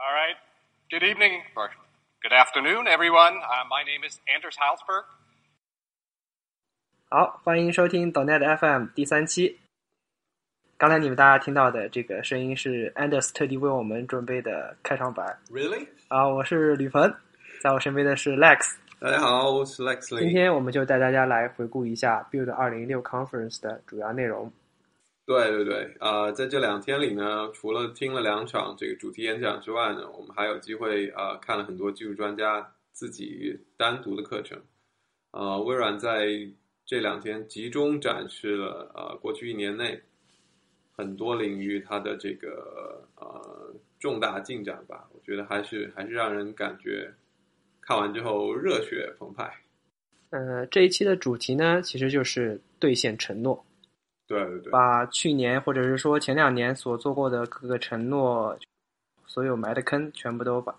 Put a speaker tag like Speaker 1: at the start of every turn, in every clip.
Speaker 1: All right. Good evening, or good afternoon, everyone. Uh, my name is Anders Halsberg.
Speaker 2: 好，欢迎收听 Donet FM 第三期。刚才你们大家听到的这个声音是 Anders 特地为我们准备的开场白
Speaker 3: Really？
Speaker 2: 啊，我是吕鹏，在我身边的是 Lex。
Speaker 3: 大家好，我是 Lex
Speaker 2: 今。天我们就带大家来回顾一下 Build 二零一六 Conference 的主要内容。
Speaker 3: 对对对，呃，在这两天里呢，除了听了两场这个主题演讲之外呢，我们还有机会呃看了很多技术专家自己单独的课程。呃，微软在这两天集中展示了呃过去一年内很多领域它的这个呃重大进展吧，我觉得还是还是让人感觉看完之后热血澎湃。
Speaker 2: 呃，这一期的主题呢，其实就是兑现承诺，
Speaker 3: 对对对，
Speaker 2: 把去年或者是说前两年所做过的各个承诺，所有埋的坑全部都把，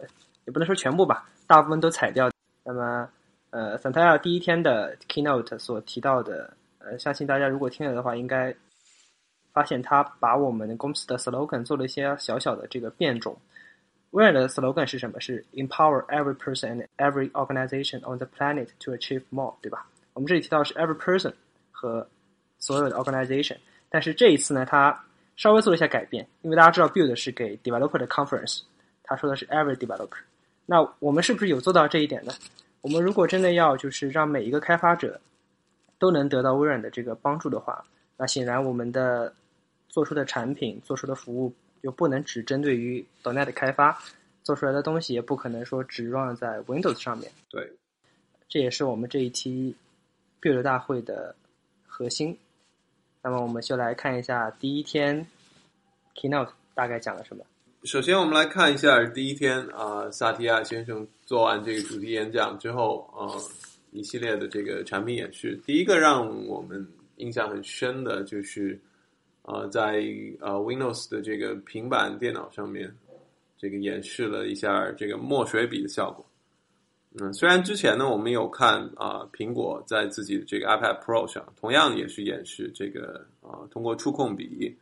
Speaker 2: 也不能说全部吧，大部分都踩掉。那么，呃 s a n t a 第一天的 keynote 所提到的，呃，相信大家如果听了的话，应该发现他把我们公司的 slogan 做了一些小小的这个变种。微软的 slogan 是什么？是 empower every person and every organization on the planet to achieve more，对吧？我们这里提到是 every person 和所有的 organization，但是这一次呢，它稍微做了一下改变，因为大家知道 Build 是给 developer 的 conference，他说的是 every developer。那我们是不是有做到这一点呢？我们如果真的要就是让每一个开发者都能得到微软的这个帮助的话，那显然我们的做出的产品、做出的服务就不能只针对于 .NET 的开发，做出来的东西也不可能说只 run 在 Windows 上面。
Speaker 3: 对，
Speaker 2: 这也是我们这一期 Build 大会的核心。那么我们就来看一下第一天 Keynote 大概讲了什么。
Speaker 3: 首先，我们来看一下第一天啊、萨提亚先生做完这个主题演讲之后，呃，一系列的这个产品演示。第一个让我们印象很深的就是，呃，在呃 Windows 的这个平板电脑上面，这个演示了一下这个墨水笔的效果。嗯，虽然之前呢，我们有看啊、苹果在自己的这个 iPad Pro 上，同样也是演示这个啊、通过触控笔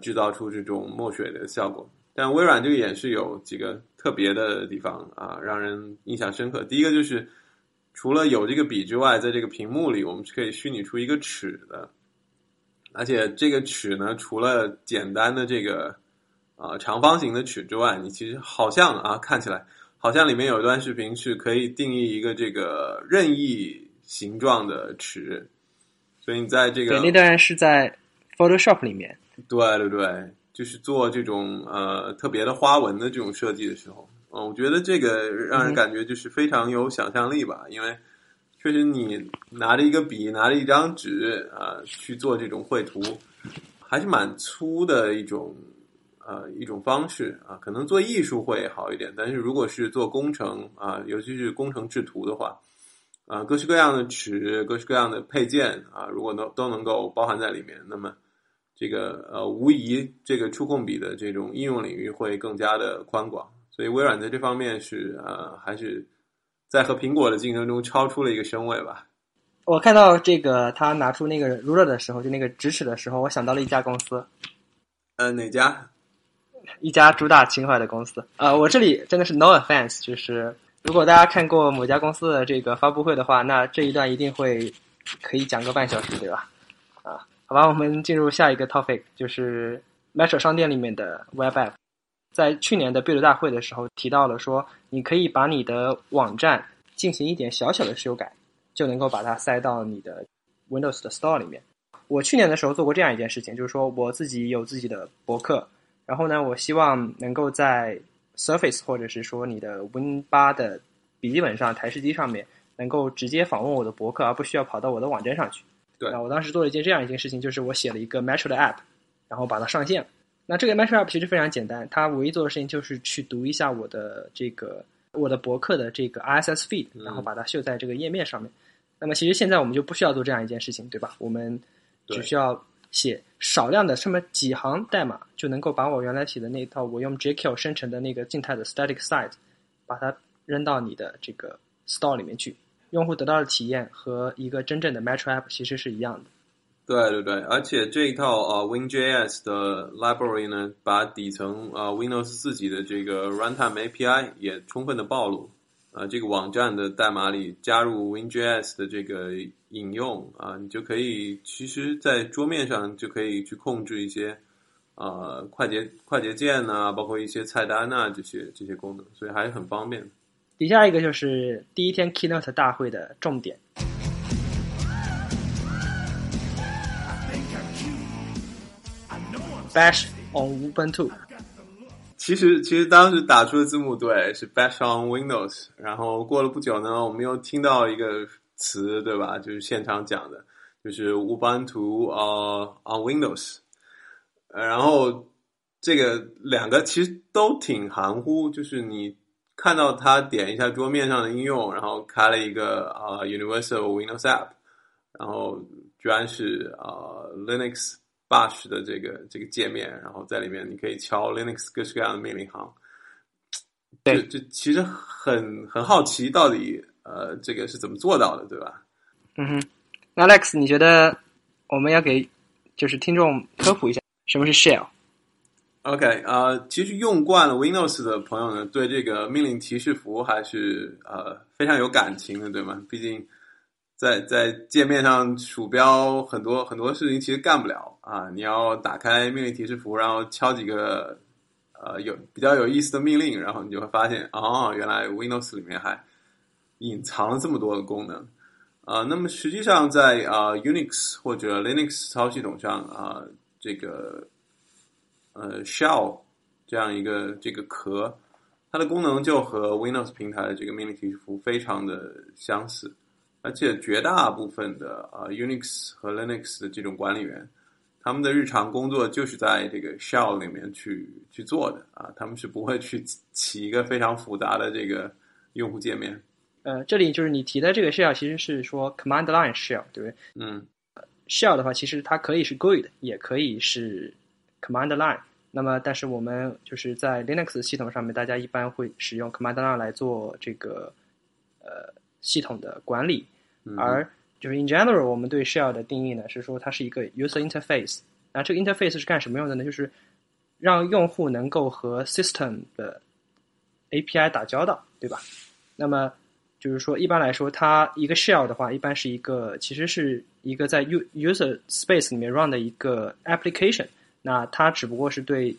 Speaker 3: 制造出这种墨水的效果。但微软这个演示有几个特别的地方啊，让人印象深刻。第一个就是，除了有这个笔之外，在这个屏幕里，我们是可以虚拟出一个尺的，而且这个尺呢，除了简单的这个啊长方形的尺之外，你其实好像啊看起来好像里面有一段视频是可以定义一个这个任意形状的尺，所以你在这个
Speaker 2: 对，那段是在 Photoshop 里面。
Speaker 3: 对对对，就是做这种呃特别的花纹的这种设计的时候，嗯、我觉得这个让人感觉就是非常有想象力吧，因为确实你拿着一个笔，拿着一张纸啊、呃去做这种绘图，还是蛮粗的一种呃一种方式啊，可能做艺术会好一点，但是如果是做工程啊、尤其是工程制图的话。啊，各式各样的尺，各式各样的配件啊，如果能都能够包含在里面，那么这个呃，无疑这个触控笔的这种应用领域会更加的宽广。所以微软在这方面是呃，还是在和苹果的竞争中超出了一个身位吧。
Speaker 2: 我看到这个他拿出那个 ruler 的时候，就那个直尺的时候，我想到了一家公司，
Speaker 3: 呃，哪家？
Speaker 2: 一家主打情怀的公司。呃，我这里真的是 no offense，就是如果大家看过某家公司的这个发布会的话，那这一段一定会可以讲个半小时，对吧？啊，好吧，我们进入下一个 topic，就是 Metro 商店里面的 Web App。在去年的 Build 大会的时候提到了说，你可以把你的网站进行一点小小的修改，就能够把它塞到你的 Windows 的 Store 里面。我去年的时候做过这样一件事情，就是说我自己有自己的博客，然后呢，我希望能够在 Surface 或者是说你的 Win 八的笔记本上、台式机上面，能够直接访问我的博客，而不需要跑到我的网站上去。
Speaker 3: 对
Speaker 2: 那我当时做了一件这样一件事情，就是我写了一个 Metro 的 App，然后把它上线了。那这个 Metro App 其实非常简单，它唯一做的事情就是去读一下我的这个我的博客的这个 RSS feed，然后把它秀在这个页面上面。那么其实现在我们就不需要做这样一件事情，对吧？我们只需要写少量的这么几行代码，就能够把我原来写的那一套我用 JQ 生成的那个静态的 static site，把它扔到你的这个 store 里面去。用户得到的体验和一个真正的 Metro App 其实是一样的。
Speaker 3: 对对对，而且这一套啊、呃、WinJS 的 library 呢，把底层啊、呃、Windows 自己的这个 runtime API 也充分的暴露。啊，这个网站的代码里加入 WinJS 的这个引用啊，你就可以其实，在桌面上就可以去控制一些啊快捷快捷键呐、包括一些菜单呐、这些这些功能，所以还是很方便。
Speaker 2: 底下一个就是第一天 Keynote 大会的重点。Bash on Ubuntu。
Speaker 3: 其实，其实当时打出的字幕对是 Bash on Windows，然后过了不久呢，我们又听到一个词，对吧？就是现场讲的，就是 Ubuntu 呃、on Windows，然后这个两个其实都挺含糊，就是你看到他点一下桌面上的应用，然后开了一个啊、Universal Windows App，然后居然是啊、Linux。Bash 的这个这个界面，然后在里面你可以敲 Linux 各式各样的命令行。
Speaker 2: 对，
Speaker 3: 这其实很很好奇，到底呃这个是怎么做到的，对吧？
Speaker 2: 嗯哼，那 Alex，你觉得我们要给就是听众科普一下什么是
Speaker 3: Shell？OK，呃，其实用惯了 Windows 的朋友呢，对这个命令提示符还是呃非常有感情的，对吗？毕竟在在界面上，鼠标很多很多事情其实干不了啊！你要打开命令提示符，然后敲几个呃有比较有意思的命令，然后你就会发现哦，原来 Windows 里面还隐藏了这么多的功能啊、那么实际上在啊、Unix 或者 Linux 操系统上啊、这个呃 Shell 这样一个这个壳，它的功能就和 Windows 平台的这个命令提示符非常的相似。而且绝大部分的啊、Unix 和 Linux 的这种管理员，他们的日常工作就是在这个 shell 里面去去做的啊，他们是不会去起一个非常复杂的这个用户界面。
Speaker 2: 呃，这里就是你提的这个 shell，其实是说 command line shell，对不对？
Speaker 3: 嗯
Speaker 2: ，shell 的话，其实它可以是 GUID，也可以是 command line。那么，但是我们就是在 Linux 系统上面，大家一般会使用 command line 来做这个呃系统的管理。而就是 in general，我们对 shell 的定义呢是说它是一个 user interface。那这个 interface 是干什么用的呢？就是让用户能够和 system 的 API 打交道，对吧？那么就是说，一般来说，它一个 shell 的话，一般是一个其实是一个在 u user space 里面 run 的一个 application。那它只不过是对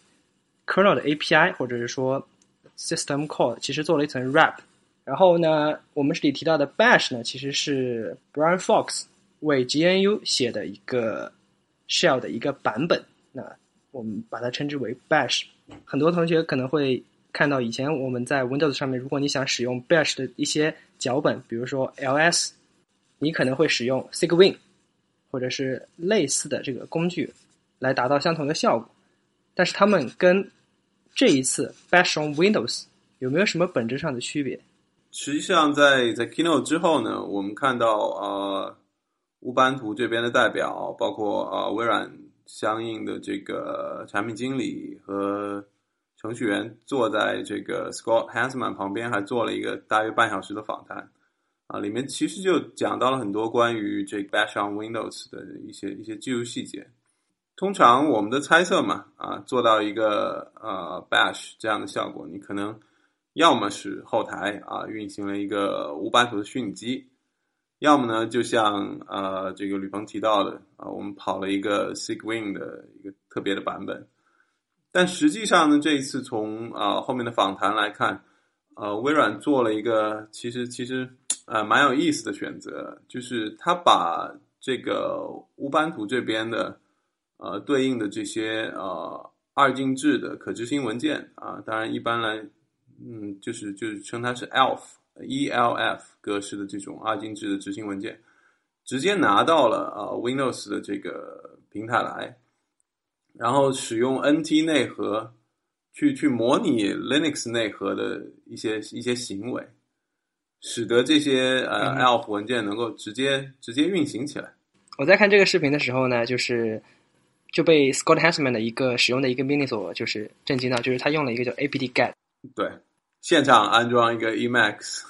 Speaker 2: kernel 的 API 或者是说 system call 其实做了一层 wrap。然后呢，我们这里提到的 Bash 呢，其实是 Brian Fox 为 GNU 写的一个 shell 的一个版本。那我们把它称之为 Bash。很多同学可能会看到，以前我们在 Windows 上面，如果你想使用 Bash 的一些脚本，比如说 ls，你可能会使用 Cygwin 或者是类似的这个工具来达到相同的效果。但是它们跟这一次 Bash on Windows 有没有什么本质上的区别？
Speaker 3: 实际上在，在 Kino 之后呢，我们看到呃，乌班图这边的代表，包括呃微软相应的这个产品经理和程序员，坐在这个 Scott Hansman 旁边，还做了一个大约半小时的访谈啊，里面其实就讲到了很多关于这个 Bash on Windows 的一些一些技术细节。通常我们的猜测嘛，啊，做到一个呃 Bash 这样的效果，你可能。要么是后台啊运行了一个无版图的虚拟机，要么呢就像呃这个吕鹏提到的啊，我们跑了一个 Cygwin 的一个特别的版本。但实际上呢，这一次从啊后面的访谈来看，呃，微软做了一个其实其实呃蛮有意思的选择，就是他把这个乌班图这边的呃对应的这些呃二进制的可执行文件啊，当然一般来。嗯，就是就是称它是 ELF ELF 格式的这种二进制的执行文件，直接拿到了啊、呃、Windows 的这个平台来，然后使用 NT 内核去去模拟 Linux 内核的一些一些行为，使得这些呃 ELF 文件能够直接直接运行起来。
Speaker 2: 我在看这个视频的时候呢，就是就被 Scott Hanselman 的一个使用的一个命令所就是震惊到，就是他用了一个叫 apt-get。
Speaker 3: 对，现场安装一个 Emacs。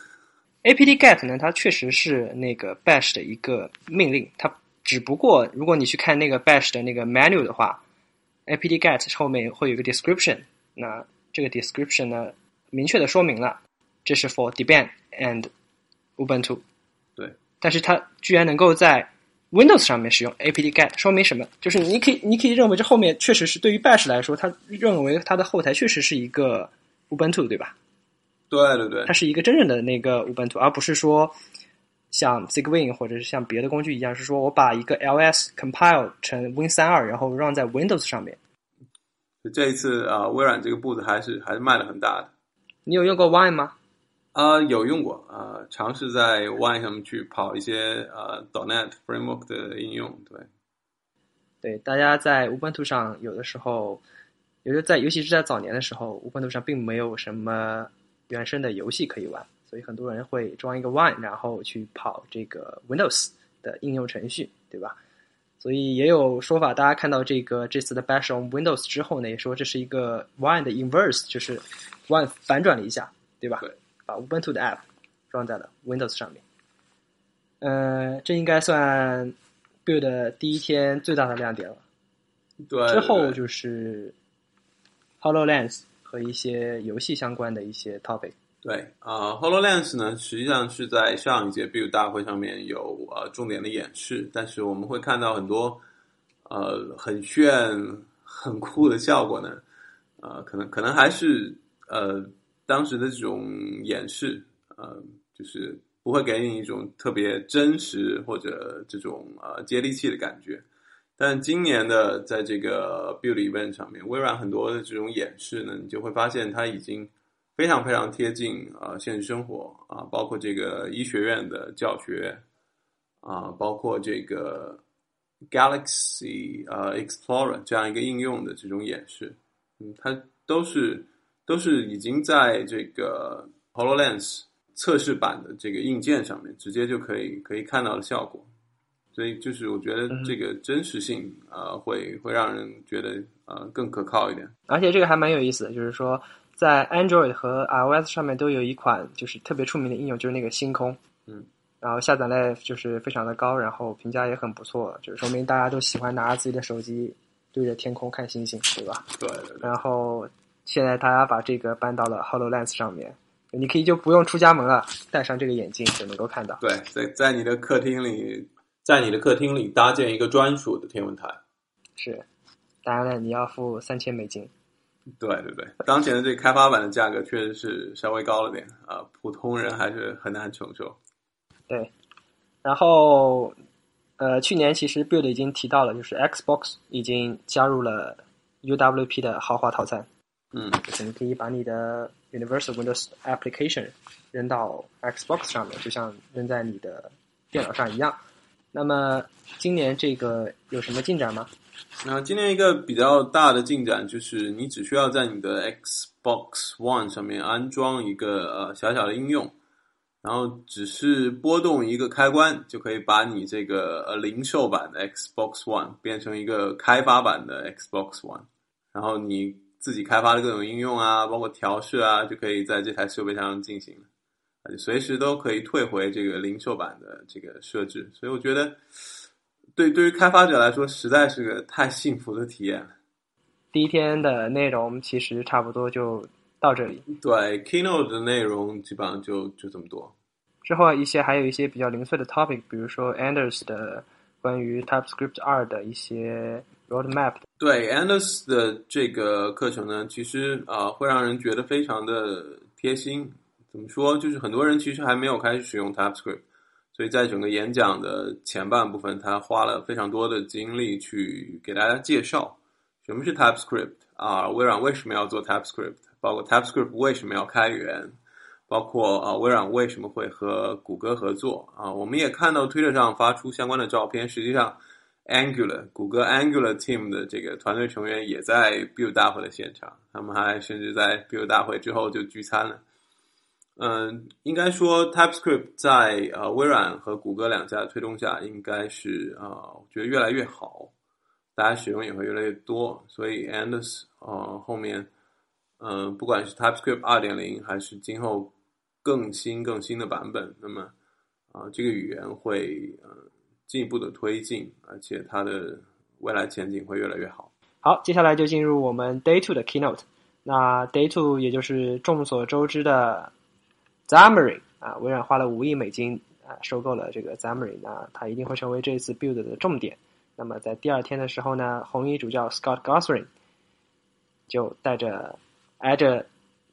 Speaker 2: apt-get 呢，它确实是那个 Bash 的一个命令，它只不过如果你去看那个 Bash 的那个 menu 的话，apt-get 后面会有一个 description，那这个 description 呢，明确的说明了这是 for Debian and Ubuntu。
Speaker 3: 对，
Speaker 2: 但是它居然能够在 Windows 上面使用 apt-get，说明什么？就是你可以你可以认为这后面确实是对于 Bash 来说，它认为它的后台确实是一个 Ubuntu，对吧？
Speaker 3: 对对对
Speaker 2: 它，是一个真正的那个 Ubuntu，而不是说像 Cygwin 或者是像别的工具一样，是说我把一个 LS compile 成 Win 三二，然后 run 在 Windows 上面。
Speaker 3: 这一次啊、呃微软这个步子还是还是迈的很大的。
Speaker 2: 你有用过 Wine 吗？
Speaker 3: 啊、有用过啊、尝试在 Wine 上面去跑一些呃 .NET Framework 的应用，对，
Speaker 2: 对，大家在 Ubuntu 上有的时候，有的在尤其是在早年的时候，Ubuntu 上并没有什么原生的游戏可以玩，所以很多人会装一个 Wine，然后去跑这个 Windows 的应用程序，对吧？所以也有说法，大家看到这个这次的 Bash on Windows 之后呢，也说这是一个 Wine 的 inverse，就是 Wine 反转了一下，对吧？
Speaker 3: 对
Speaker 2: 把 Ubuntu 的 app 装在了 Windows 上面。呃，这应该算 Build 的第一天最大的亮点了。
Speaker 3: 对
Speaker 2: 之后就是 Hololens 一些游戏相关的一些 topic。
Speaker 3: 对啊、h o l o l e n s 呢，实际上是在上一届 Build 大会上面有呃重点的演示，但是我们会看到很多呃很炫、很酷的效果呢，呃，可能可能还是呃当时的这种演示，呃，就是不会给你一种特别真实或者这种呃接地气的感觉。但今年的在这个 Build Event 上面，微软很多的这种演示呢，你就会发现它已经非常非常贴近啊、呃现实生活啊、包括这个医学院的教学啊、包括这个 Galaxy 呃 Explorer 这样一个应用的这种演示，嗯，它都是都是已经在这个 Hololens 测试版的这个硬件上面直接就可以可以看到的效果。所以就是我觉得这个真实性啊、呃会会让人觉得呃更可靠一点。
Speaker 2: 而且这个还蛮有意思的，就是说在 Android 和 iOS 上面都有一款就是特别出名的应用，就是那个星空。
Speaker 3: 嗯。
Speaker 2: 然后下载量就是非常的高，然后评价也很不错，就是说明大家都喜欢拿着自己的手机对着天空看星星，对吧？
Speaker 3: 对对对
Speaker 2: 然后现在大家把这个搬到了 Hololens 上面，你可以就不用出家门了，戴上这个眼镜就能够看到。
Speaker 3: 对，在在你的客厅里，在你的客厅里搭建一个专属的天文台。
Speaker 2: 是，当然了，你要付三千美金。
Speaker 3: 对对对，当前的这个开发版的价格确实是稍微高了点啊、普通人还是很难承受。
Speaker 2: 对，然后呃，去年其实 Build 已经提到了，就是 Xbox 已经加入了 UWP 的豪华套餐，
Speaker 3: 嗯，
Speaker 2: 就是你可以把你的 Universal Windows Application 扔到 Xbox 上面，就像扔在你的电脑上一样。那么今年这个有什么进展吗？
Speaker 3: 那今年一个比较大的进展就是，你只需要在你的 Xbox One 上面安装一个呃小小的应用，然后只是拨动一个开关，就可以把你这个呃零售版的 Xbox One 变成一个开发版的 Xbox One，然后你自己开发的各种应用啊，包括调试啊，就可以在这台设备上进行了，随时都可以退回这个零售版的这个设置，所以我觉得。对，对于开发者来说，实在是个太幸福的体验了。
Speaker 2: 第一天的内容其实差不多就到这里，
Speaker 3: 对，Keynote 的内容基本上就就这么多。
Speaker 2: 之后一些还有一些比较零碎的 topic，比如说 Anders 的关于 TypeScript 二的一些 roadmap。
Speaker 3: 对，Anders 的这个课程呢，其实啊、呃会让人觉得非常的贴心。怎么说？就是很多人其实还没有开始使用 TypeScript，所以在整个演讲的前半部分，他花了非常多的精力去给大家介绍什么是 TypeScript 啊，微软为什么要做 TypeScript，包括 TypeScript 为什么要开源，包括啊微软为什么会和谷歌合作啊。我们也看到推特上发出相关的照片，实际上 Angular 谷歌 Angular Team 的这个团队成员也在 Build 大会的现场，他们还甚至在 Build 大会之后就聚餐了。嗯，应该说 TypeScript 在呃微软和谷歌两家的推动下，应该是啊、呃，我觉得越来越好，大家使用也会越来越多。所以 Anders 呃后面，嗯、不管是 TypeScript 二点零还是今后更新更新的版本，那么啊、这个语言会呃进一步的推进，而且它的未来前景会越来越好。
Speaker 2: 好，接下来就进入我们 Day Two 的 Keynote。那 Day Two 也就是众所周知的 Xamarin 啊，微软花了五亿美金啊收购了这个 Xamarin 啊，它一定会成为这次 Build 的重点。那么在第二天的时候呢，红衣主教 Scott Gosling 就带着 Azure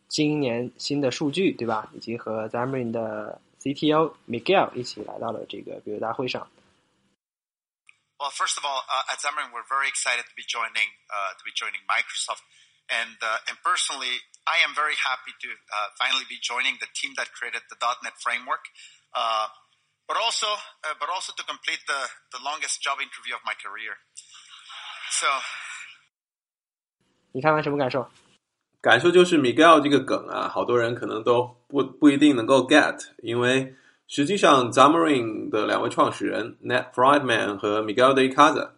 Speaker 2: 今年新的数据，对吧？以及和 Xamarin 的 CTO Miguel 一起来到了这个 Build 大会上。
Speaker 4: Well, first of all, uh, at Xamarin, we're very excited to be joining uh, to be joining Microsoft, and uh, and personally, I am very happy to uh, finally be joining the team that created the .NET framework, uh, but also uh, but also to complete the the longest job interview of my career. So
Speaker 2: 你看完什么感受？
Speaker 3: 感受就是 Miguel 这个梗啊，好多人可能都不不一定能够 get，因为实际上 Xamarin 的两位创始人 Ned Friedman 和 Miguel de Icaza，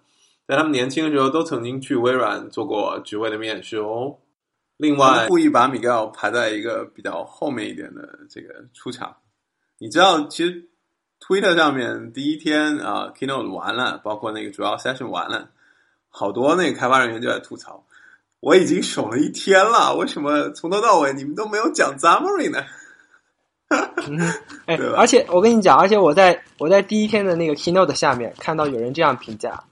Speaker 3: 在他们年轻的时候都曾经去微软做过职位的面试哦。 另外，故意把 Miguel 排在一个比较后面一点的这个出场。你知道，其实 Twitter 上面第一天啊，Keynote 完了，包括那个主要 session 完了，好多那个开发人员就在吐槽。我已经守了一天了，为什么从头到尾你们都没有讲 Xamarin 呢？
Speaker 2: 哎而且我跟你讲，而且我在我在第一天的那个 keynote 下面看到有人这样评价，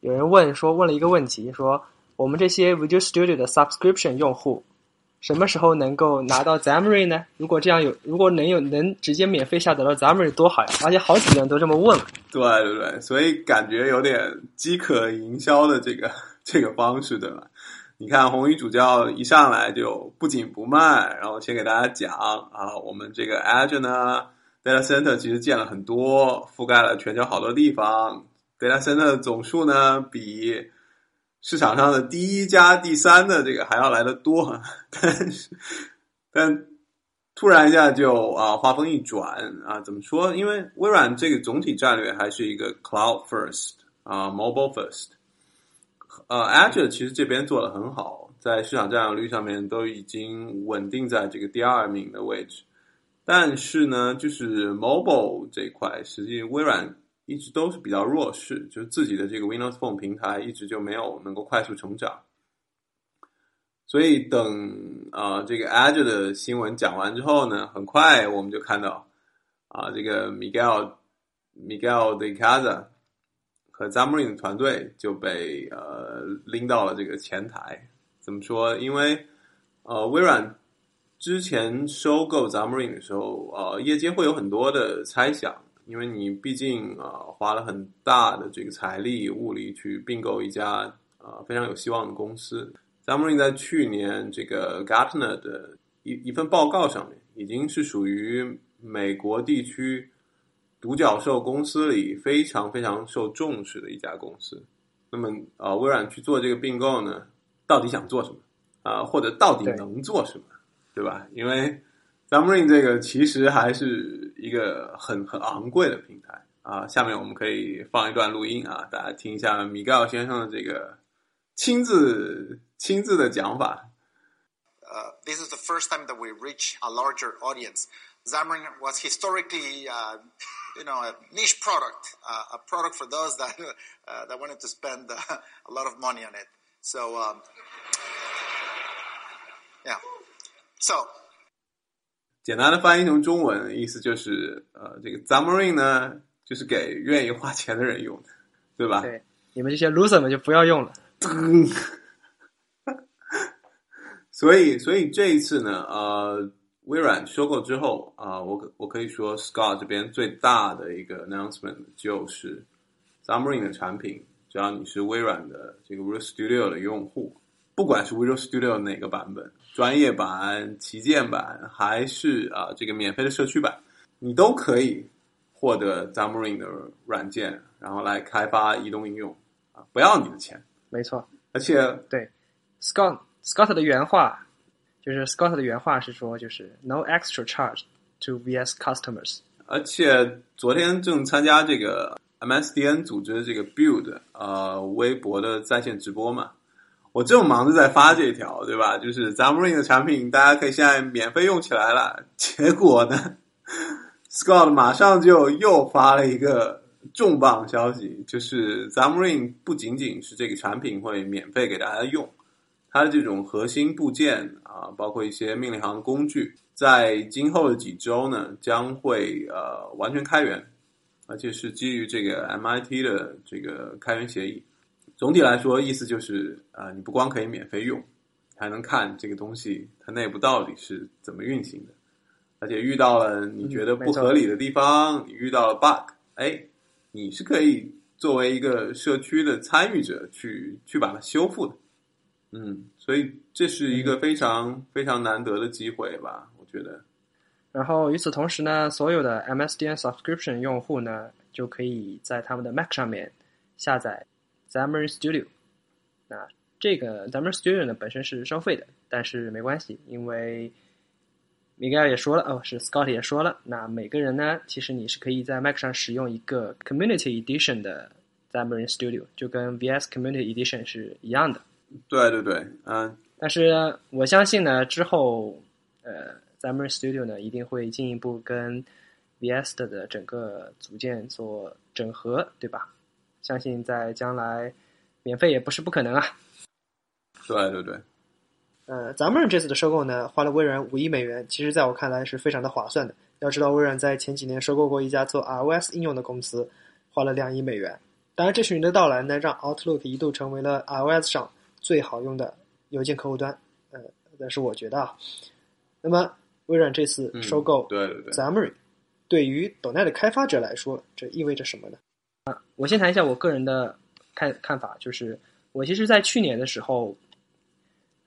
Speaker 2: 有人问说问了一个问题，说我们这些 Visual Studio 的 subscription 用户什么时候能够拿到 Xamarin 呢？如果这样有，如果能有能直接免费下载到 Xamarin 多好呀！而且好几个人都这么问了。
Speaker 3: 对对对，所以感觉有点饥渴营销的这个 这个方式，对吧？你看红衣主教一上来就不紧不慢，然后先给大家讲啊，我们这个 Azure 呢，data center 其实建了很多，覆盖了全球好多地方，data center 的总数呢比市场上的第一加第三的这个还要来的多，但是但突然一下就啊话锋一转啊，怎么说？因为微软这个总体战略还是一个 cloud first 啊，mobile first。呃，Azure 其实这边做的很好，在市场占有率上面都已经稳定在这个第二名的位置。但是呢，就是 mobile 这一块，实际微软一直都是比较弱势，就是自己的这个 Windows Phone 平台一直就没有能够快速成长。所以等啊、呃这个 Azure 的新闻讲完之后呢，很快我们就看到啊、这个 Miguel Miguel de Casa 和 Xamarin 的团队就被呃拎到了这个前台。怎么说？因为呃微软之前收购 Xamarin 的时候，呃业界会有很多的猜想，因为你毕竟啊、呃花了很大的这个财力物力去并购一家啊、呃非常有希望的公司。Xamarin 在去年这个 Gartner 的一一份报告上面，已经是属于美国地区独角兽公司里非常非常受重视的一家公司。那么，呃，微软去做这个并购呢，到底想做什么？啊、或者到底能做什么？对吧？因为 Xamarin 这个其实还是一个很很昂贵的平台啊。下面我们可以放一段录音啊，大家听一下米盖尔先生的这个亲自亲自的讲法。
Speaker 4: uh, this is the first time that we reach a larger audience. Xamarin was historically, uh, you know, a niche product, uh, a product for those that uh, that wanted to spend a lot of money on it. So, um, yeah. So,
Speaker 3: 简单的翻译成中文，意思就是，呃，这个 Xamarin 呢，就是给愿意花钱的人用的，对吧？
Speaker 2: 对，你们这些 loser 们就不要用了。
Speaker 3: 所以，所以这一次呢，呃，微软收购之后啊、我可我可以说，Scott 这边最大的一个 announcement 就是 Xamarin 的产品，只要你是微软的这个 Visual Studio 的用户，不管是 Visual Studio 哪个版本，专业版、旗舰版，还是啊、这个免费的社区版，你都可以获得 Xamarin 的软件，然后来开发移动应用啊，不要你的钱，
Speaker 2: 没错
Speaker 3: 而且对
Speaker 2: ，Scott Scott 的原话就是 Scott 的原话是说，就是 no extra charge to VS customers。
Speaker 3: 而且昨天正参加这个 MSDN 组织的这个 Build 呃微博的在线直播嘛，我正忙着在发这条，对吧？就是 Xamarin 的产品，大家可以现在免费用起来了。结果呢，Scott 马上就又发了一个重磅消息，就是 Xamarin 不仅仅是这个产品会免费给大家用，它的这种核心部件啊，包括一些命令行工具，在今后的几周呢，将会呃完全开源，而且是基于这个 MIT 的这个开源协议。总体来说，意思就是啊、你不光可以免费用，还能看这个东西它内部到底是怎么运行的，而且遇到了你觉得不合理的地方，你遇到了 bug，哎，你是可以作为一个社区的参与者去去把它修复的。嗯，所以这是一个非常非常难得的机会吧，我觉得。
Speaker 2: 然后与此同时呢，所有的 MSDN subscription 用户呢，就可以在他们的 Mac 上面下载 Xamarin Studio。那这个 Xamarin Studio 呢本身是收费的，但是没关系，因为 Miguel 也说了，哦，是 Scott 也说了，那每个人呢，其实你是可以在 Mac 上使用一个 Community Edition 的 Xamarin Studio，就跟 VS Community Edition 是一样的。
Speaker 3: 对对对，嗯、
Speaker 2: 但是我相信呢，之后呃，Xamarin Studio 呢一定会进一步跟 VS 的整个组件做整合，对吧？相信在将来免费也不是不可能啊。
Speaker 3: 对对对，
Speaker 2: 呃，Xamarin 这次的收购呢，花了微软五亿美元，其实在我看来是非常的划算的。要知道，微软在前几年收购过一家做 iOS 应用的公司，花了两亿美元。当然，这群人的到来呢，让 Outlook 一度成为了 iOS 上最好用的邮件客户端。呃，但是我觉得啊，那么微软这次收购
Speaker 3: 嗯对对对
Speaker 2: ，Xamarin，对于 .NET 的开发者来说，这意味着什么呢？啊，我先谈一下我个人的看看法，就是我其实，在去年的时候，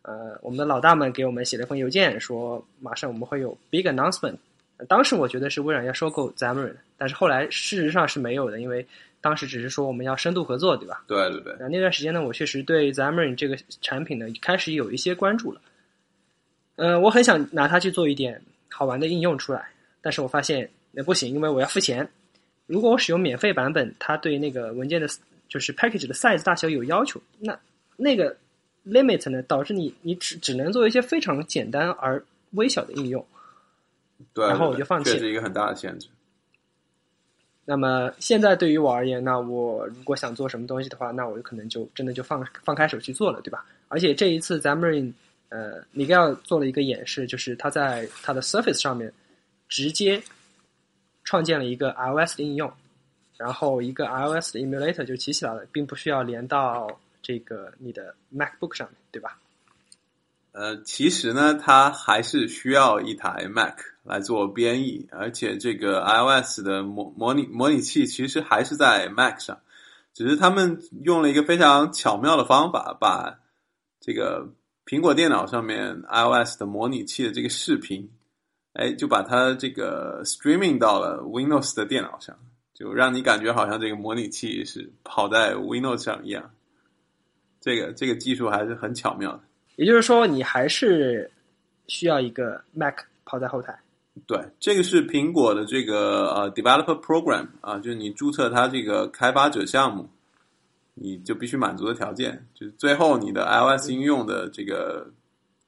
Speaker 2: 呃，我们的老大们给我们写了一封邮件，说马上我们会有 big announcement。呃当时我觉得是微软要收购 Xamarin，但是后来事实上是没有的，因为当时只是说我们要深度合作，对吧？
Speaker 3: 对对对，
Speaker 2: 那那段时间呢，我确实对 Xamarin 这个产品呢开始有一些关注了。呃，我很想拿它去做一点好玩的应用出来，但是我发现那不行，因为我要付钱。如果我使用免费版本，它对那个文件的，就是 package 的 size 大小有要求，那那个 limit 呢，导致你你只只能做一些非常简单而微小的应用。
Speaker 3: 对，
Speaker 2: 然后我就放弃
Speaker 3: 确实一个很大的限制。
Speaker 2: 那么现在对于我而言，那我如果想做什么东西的话，那我可能就真的就放放开手去做了，对吧？而且这一次 Xamarin，呃，Miguel 做了一个演示，就是他在他的 Surface 上面直接创建了一个 iOS 的应用，然后一个 iOS 的 emulator 就起起来了，并不需要连到这个你的 MacBook 上面，对吧？
Speaker 3: 呃，其实呢，它还是需要一台 Mac 来做编译，而且这个 iOS 的模模拟模拟器其实还是在 Mac 上，只是他们用了一个非常巧妙的方法，把这个苹果电脑上面 iOS 的模拟器的这个视频，哎，就把它这个 streaming 到了 Windows 的电脑上，就让你感觉好像这个模拟器是跑在 Windows 上一样。这个这个技术还是很巧妙的。
Speaker 2: 也就是说，你还是需要一个 Mac 跑在后台。
Speaker 3: 对，这个是苹果的这个呃 developer program 啊，就是你注册它这个开发者项目，你就必须满足的条件，就是最后你的 iOS 应用的这个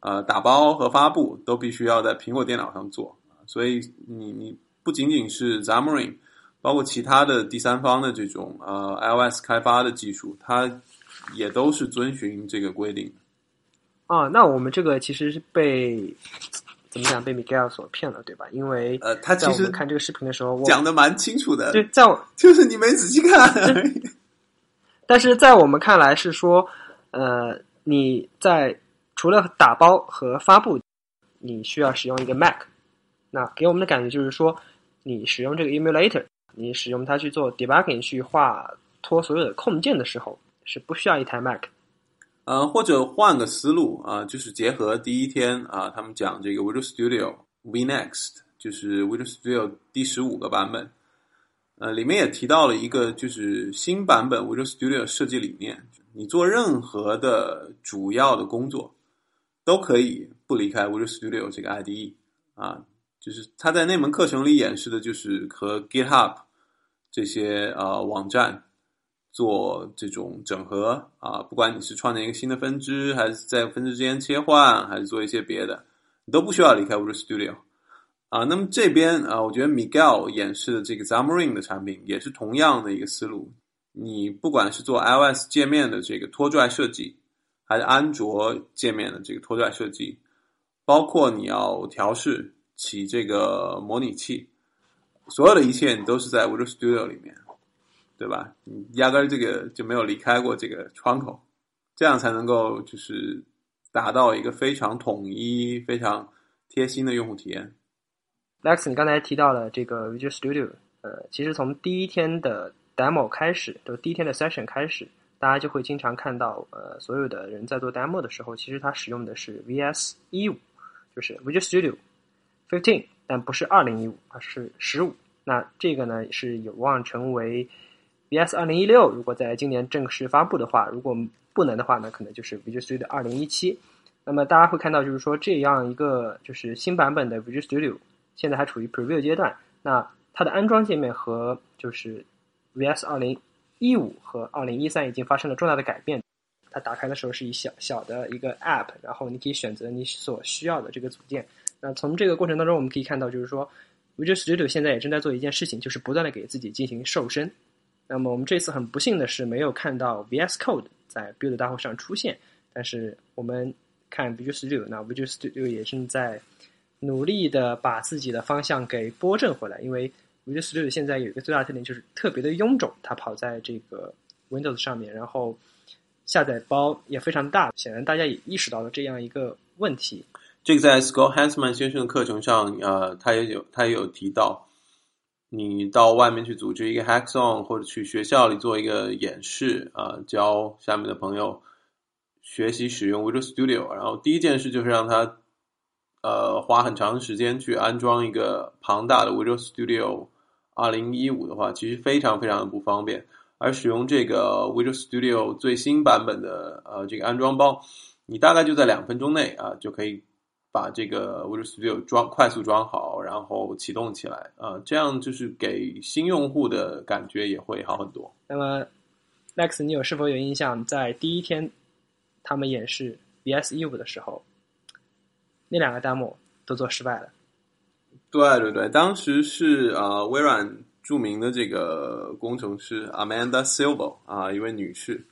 Speaker 3: 呃打包和发布都必须要在苹果电脑上做。所以你你不仅仅是 Xamarin，包括其他的第三方的这种呃 iOS 开发的技术，它也都是遵循这个规定的。
Speaker 2: 哦，那我们这个其实是被怎么讲被 Miguel 所骗了，对吧？因为
Speaker 3: 呃，他
Speaker 2: 在
Speaker 3: 其实
Speaker 2: 看这个视频的时候，我
Speaker 3: 讲的蛮清楚的，
Speaker 2: 就在我，
Speaker 3: 就是你没仔细看 而已。
Speaker 2: 但是在我们看来是说，呃，你在除了打包和发布，你需要使用一个 Mac。那给我们的感觉就是说，你使用这个 emulator，你使用它去做 debugging 去画拖所有的控件的时候，是不需要一台 Mac。
Speaker 3: 呃，或者换个思路啊、就是结合第一天啊、他们讲这个 Visual Studio VNext，就是 Visual Studio 第十五个版本，呃，里面也提到了一个就是新版本 Visual Studio 设计理念，你做任何的主要的工作都可以不离开 Visual Studio 这个 IDE 啊，就是他在那门课程里演示的就是和 GitHub 这些呃网站。做这种整合啊，不管你是创建一个新的分支，还是在分支之间切换，还是做一些别的，你都不需要离开 Visual Studio。啊，那么这边啊，我觉得 Miguel 演示的这个 Xamarin 的产品也是同样的一个思路。你不管是做 iOS 界面的这个拖拽设计，还是安卓界面的这个拖拽设计，包括你要调试起这个模拟器，所有的一切你都是在 Visual Studio 里面，对吧？你压根儿这个就没有离开过这个窗口，这样才能够就是达到一个非常统一、非常贴心的用户体验。
Speaker 2: Lex，你刚才提到了这个 Visual Studio，呃，其实从第一天的 demo 开始，就第一天的 session 开始，大家就会经常看到，呃，所有的人在做 demo 的时候，其实他使用的是 VS 一五，就是 Visual Studio fifteen，但不是二零一五，而是十五。那这个呢是有望成为 VS 二零一六，如果在今年正式发布的话，如果不能的话呢，可能就是 Visual Studio 二零一七。那么大家会看到，就是说这样一个就是新版本的 Visual Studio。现在还处于 preview 阶段，那它的安装界面和就是 VS 二零一五和二零一三已经发生了重大的改变。它打开的时候是一小小的一个 app，然后你可以选择你所需要的这个组件。那从这个过程当中，我们可以看到，就是说 Visual Studio 现在也正在做一件事情，就是不断的给自己进行瘦身。那么我们这次很不幸的是没有看到 VS Code 在 Build 大会上出现，但是我们看 Visual Studio，那 Visual Studio 也正在。努力的把自己的方向给拨正回来，因为 Visual Studio 现在有一个最大的特点就是特别的臃肿，它跑在这个 Windows 上面，然后下载包也非常大，显然大家也意识到了这样一个问题。
Speaker 3: 这个在 Scott Hansman 先生的课程上，呃，他也有他也有提到，你到外面去组织一个 Hackathon，或者去学校里做一个演示，啊、呃，教下面的朋友学习使用 Visual Studio，然后第一件事就是让他。呃，花很长时间去安装一个庞大的 Visual Studio 二零一五的话，其实非常非常的不方便。而使用这个 Visual Studio 最新版本的呃这个安装包，你大概就在两分钟内啊就可以把这个 Visual Studio 装快速装好，然后启动起来啊，这样就是给新用户的感觉也会好很多。
Speaker 2: 那么，Lex，你有是否有印象，在第一天他们演示 VS 一五的时候？那两个 demo 都做失败了。
Speaker 3: 对对对，当时是呃微软著名的这个工程师 Amanda Silva 啊、一位女士，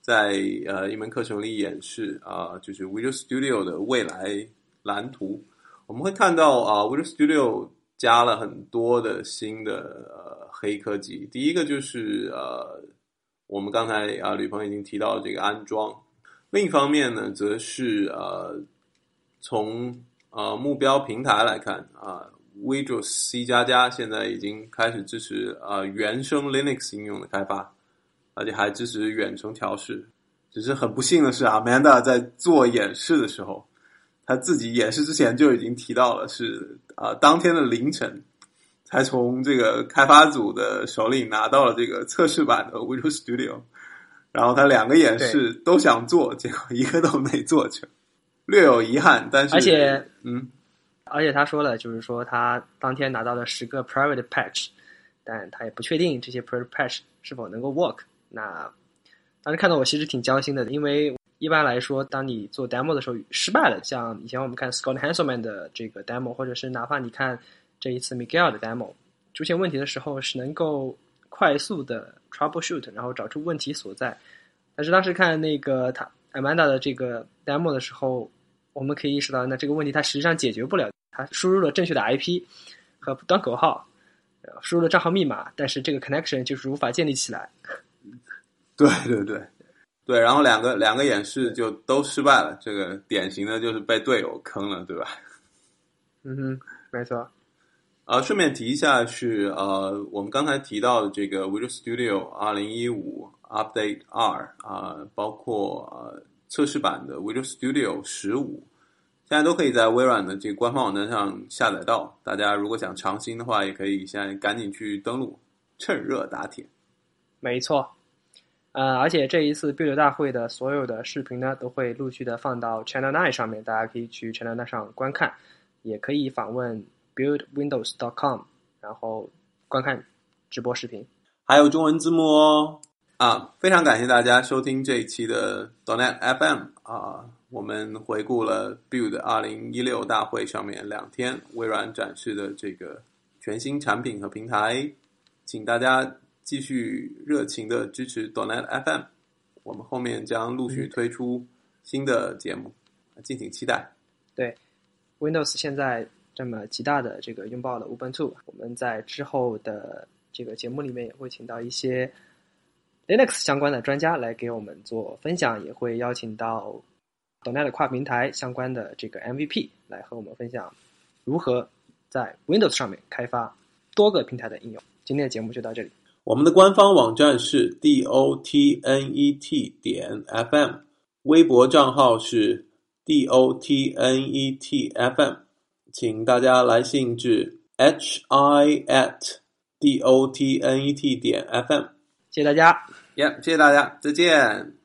Speaker 3: 在呃一门课程里演示啊、就是 Visual Studio 的未来蓝图。我们会看到啊、Visual Studio 加了很多的新的呃黑科技。第一个就是呃我们刚才啊吕鹏已经提到这个安装，另一方面呢，则是呃。从呃目标平台来看啊、呃、，Visual C 加加现在已经开始支持呃原生 Linux 应用的开发，而且还支持远程调试。只是很不幸的是，Amanda 在做演示的时候，他自己演示之前就已经提到了是啊、呃、当天的凌晨才从这个开发组的手里拿到了这个测试版的 Visual Studio，然后他两个演示都想做，结果一个都没做成。略有遗憾，但是
Speaker 2: 而且，
Speaker 3: 嗯，
Speaker 2: 而且他说了，就是说他当天拿到了十个 private patch，但他也不确定这些 private patch 是否能够 work。那当时看到我其实挺焦心的，因为一般来说，当你做 demo 的时候失败了，像以前我们看 Scott Hanselman 的这个 demo，或者是哪怕你看这一次 Miguel 的 demo，出现问题的时候是能够快速的 troubleshoot，然后找出问题所在。但是当时看那个他 Amanda 的这个 demo 的时候，我们可以意识到，那这个问题它实际上解决不了。它输入了正确的 IP 和端口号，输入了账号密码，但是这个 connection 就是无法建立起来。
Speaker 3: 对对对对，然后两个两个演示就都失败了，这个典型的就是被队友坑了，对吧？
Speaker 2: 嗯哼，没错。
Speaker 3: 啊，顺便提一下是呃，我们刚才提到的这个 Visual Studio 二零一五 Update 二啊，包括呃测试版的 Visual Studio 十五，现在都可以在微软的这个官方网站上下载到。大家如果想尝新的话，也可以现在赶紧去登录，趁热打铁。
Speaker 2: 没错，呃，而且这一次 Build 大会的所有的视频呢，都会陆续的放到 Channel Nine 上面，大家可以去 Channel Nine 上观看，也可以访问 buildwindows.com，然后观看直播视频，
Speaker 3: 还有中文字幕哦。啊，非常感谢大家收听这一期的 Donet FM 啊，我们回顾了 Build 二零一六大会上面两天微软展示的这个全新产品和平台，请大家继续热情的支持 Donet FM，我们后面将陆续推出新的节目，敬请期待。
Speaker 2: 对，Windows 现在这么极大的这个拥抱了 Ubuntu，我们在之后的这个节目里面也会请到一些 Linux 相关的专家来给我们做分享，也会邀请到 Donet 跨平台相关的这个 MVP 来和我们分享如何在 Windows 上面开发多个平台的应用。今天的节目就到这里。
Speaker 3: 我们的官方网站是 dotnet 点 fm，微博账号是 dotnet fm，请大家来信至 hi at dotnet 点 fm。
Speaker 2: 谢谢大家。
Speaker 3: 行，谢谢大家，再见。